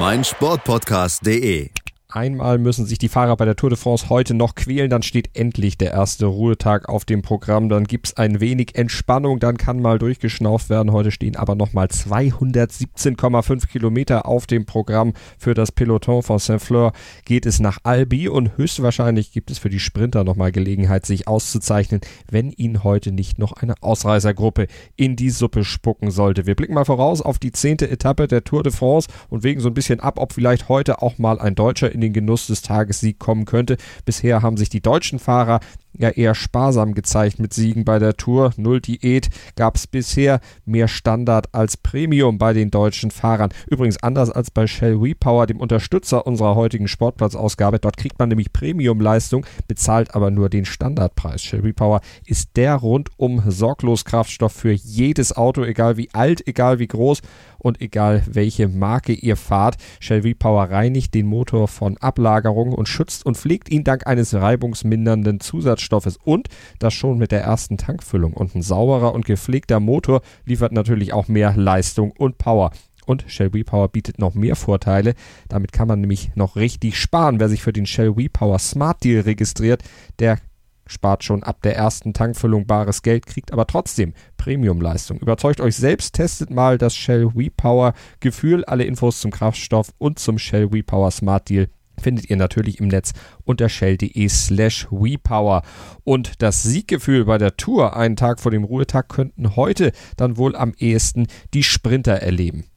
meinsportpodcast.de. Einmal müssen sich die Fahrer bei der Tour de France heute noch quälen, dann steht endlich der erste Ruhetag auf dem Programm, dann gibt es ein wenig Entspannung, dann kann mal durchgeschnauft werden. Heute stehen aber nochmal 217,5 Kilometer auf dem Programm für das Peloton von Saint-Fleur. Geht es nach Albi und höchstwahrscheinlich gibt es für die Sprinter nochmal Gelegenheit, sich auszuzeichnen, wenn ihnen heute nicht noch eine Ausreißergruppe in die Suppe spucken sollte. Wir blicken mal voraus auf die zehnte Etappe der Tour de France und wägen so ein bisschen ab, ob vielleicht heute auch mal ein Deutscher in in den Genuss des Tagessieg kommen könnte. Bisher haben sich die deutschen Fahrer ja eher sparsam gezeigt mit Siegen bei der Tour. Null Diät gab es bisher, mehr Standard als Premium bei den deutschen Fahrern. Übrigens anders als bei Shell WePower, dem Unterstützer unserer heutigen Sportplatzausgabe. Dort kriegt man nämlich Premium-Leistung, bezahlt aber nur den Standardpreis. Shell WePower ist der rundum sorglos Kraftstoff für jedes Auto, egal wie alt, egal wie groß und egal welche Marke ihr fahrt. Shell V-Power reinigt den Motor von Ablagerungen und schützt und pflegt ihn dank eines reibungsmindernden Zusatzstoffes und das schon mit der ersten Tankfüllung. Und ein sauberer und gepflegter Motor liefert natürlich auch mehr Leistung und Power. Und Shell V-Power bietet noch mehr Vorteile. Damit kann man nämlich noch richtig sparen. Wer sich für den Shell V-Power Smart Deal registriert, der spart schon ab der ersten Tankfüllung bares Geld, kriegt aber trotzdem Premiumleistung. Überzeugt euch selbst, testet mal das Shell WePower Gefühl. Alle Infos zum Kraftstoff und zum Shell WePower Smart Deal findet ihr natürlich im Netz unter shell.de slash WePower. Und das Sieggefühl bei der Tour einen Tag vor dem Ruhetag könnten heute dann wohl am ehesten die Sprinter erleben.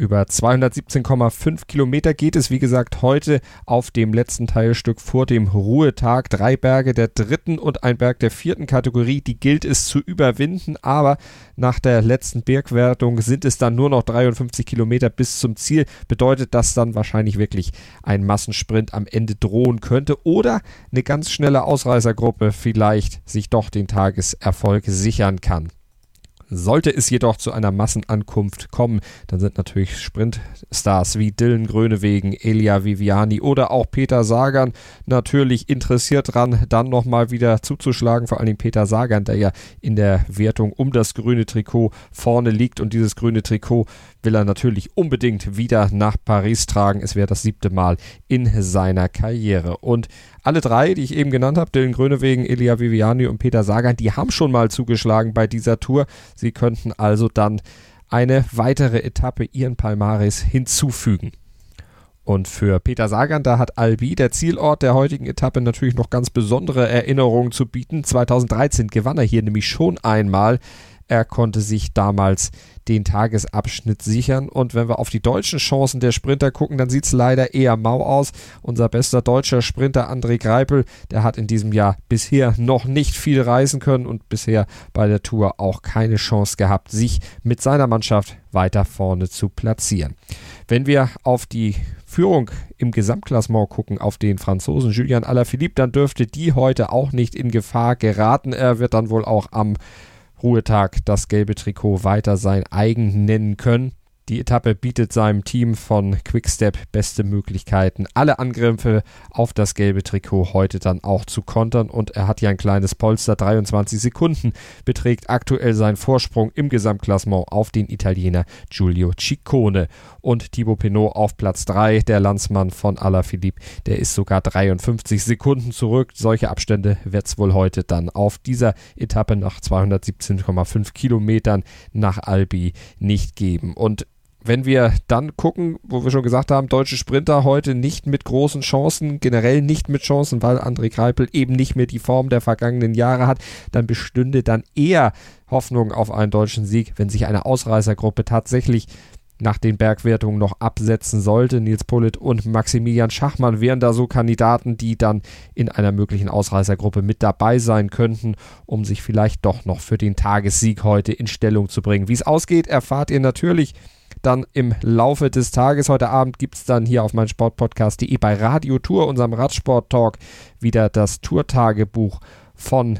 Über 217,5 Kilometer geht es, wie gesagt, heute auf dem letzten Teilstück vor dem Ruhetag. Drei Berge der dritten und ein Berg der vierten Kategorie, die gilt es zu überwinden, aber nach der letzten Bergwertung sind es dann nur noch 53 Kilometer bis zum Ziel. Bedeutet, dass dann wahrscheinlich wirklich ein Massensprint am Ende drohen könnte oder eine ganz schnelle Ausreißergruppe vielleicht sich doch den Tageserfolg sichern kann. Sollte es jedoch zu einer Massenankunft kommen, dann sind natürlich Sprintstars wie Dylan Grönewegen, Elia Viviani oder auch Peter Sagan natürlich interessiert dran, dann nochmal wieder zuzuschlagen. Vor allem Peter Sagan, der ja in der Wertung um das grüne Trikot vorne liegt und dieses grüne Trikot will er natürlich unbedingt wieder nach Paris tragen. Es wäre das siebte Mal in seiner Karriere. Und alle drei, die ich eben genannt habe, Dylan Grönewegen, Elia Viviani und Peter Sagan, die haben schon mal zugeschlagen bei dieser Tour. Sie könnten also dann eine weitere Etappe ihren Palmares hinzufügen. Und für Peter Sagan, da hat Albi, der Zielort der heutigen Etappe, natürlich noch ganz besondere Erinnerungen zu bieten. 2013 gewann er hier nämlich schon einmal. Er konnte sich damals den Tagesabschnitt sichern. Und wenn wir auf die deutschen Chancen der Sprinter gucken, dann sieht es leider eher mau aus. Unser bester deutscher Sprinter André Greipel, der hat in diesem Jahr bisher noch nicht viel reisen können und bisher bei der Tour auch keine Chance gehabt, sich mit seiner Mannschaft weiter vorne zu platzieren. Wenn wir auf die Führung im Gesamtklassement gucken auf den Franzosen Julian Alaphilippe, dann dürfte die heute auch nicht in Gefahr geraten. Er wird dann wohl auch am Ruhetag das gelbe Trikot weiter sein eigen nennen können. Die Etappe bietet seinem Team von Quickstep beste Möglichkeiten, alle Angriffe auf das gelbe Trikot heute dann auch zu kontern. Und er hat ja ein kleines Polster. 23 Sekunden beträgt aktuell sein Vorsprung im Gesamtklassement auf den Italiener Giulio Ciccone. Und Thibaut Pinot auf Platz 3, der Landsmann von Alaphilippe, der ist sogar 53 Sekunden zurück. Solche Abstände wird es wohl heute dann auf dieser Etappe nach 217,5 Kilometern nach Albi nicht geben. Und wenn wir dann gucken, wo wir schon gesagt haben, deutsche Sprinter heute nicht mit großen Chancen, generell nicht mit Chancen, weil André Greipel eben nicht mehr die Form der vergangenen Jahre hat, dann bestünde dann eher Hoffnung auf einen deutschen Sieg, wenn sich eine Ausreißergruppe tatsächlich nach den Bergwertungen noch absetzen sollte. Nils Pullet und Maximilian Schachmann wären da so Kandidaten, die dann in einer möglichen Ausreißergruppe mit dabei sein könnten, um sich vielleicht doch noch für den Tagessieg heute in Stellung zu bringen. Wie es ausgeht, erfahrt ihr natürlich dann im Laufe des Tages. Heute Abend gibt es dann hier auf meinem Sportpodcast.de bei Radio Tour, unserem Radsport-Talk, wieder das Tourtagebuch von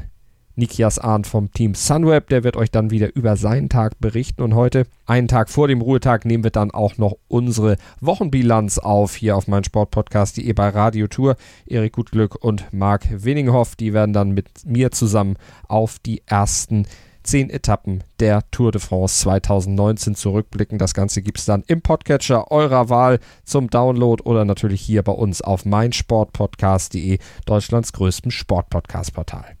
Nikias Arndt vom Team Sunweb. Der wird euch dann wieder über seinen Tag berichten. Und heute, einen Tag vor dem Ruhetag, nehmen wir dann auch noch unsere Wochenbilanz auf hier auf meinem Sportpodcast.de bei Radio Tour. Erik Gutglück und Marc Winninghoff, die werden dann mit mir zusammen auf die ersten zehn Etappen der Tour de France 2019 zurückblicken. Das Ganze gibt es dann im Podcatcher eurer Wahl zum Download oder natürlich hier bei uns auf meinsportpodcast.de, Deutschlands größtem Sportpodcast-Portal.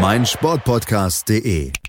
meinsportpodcast.de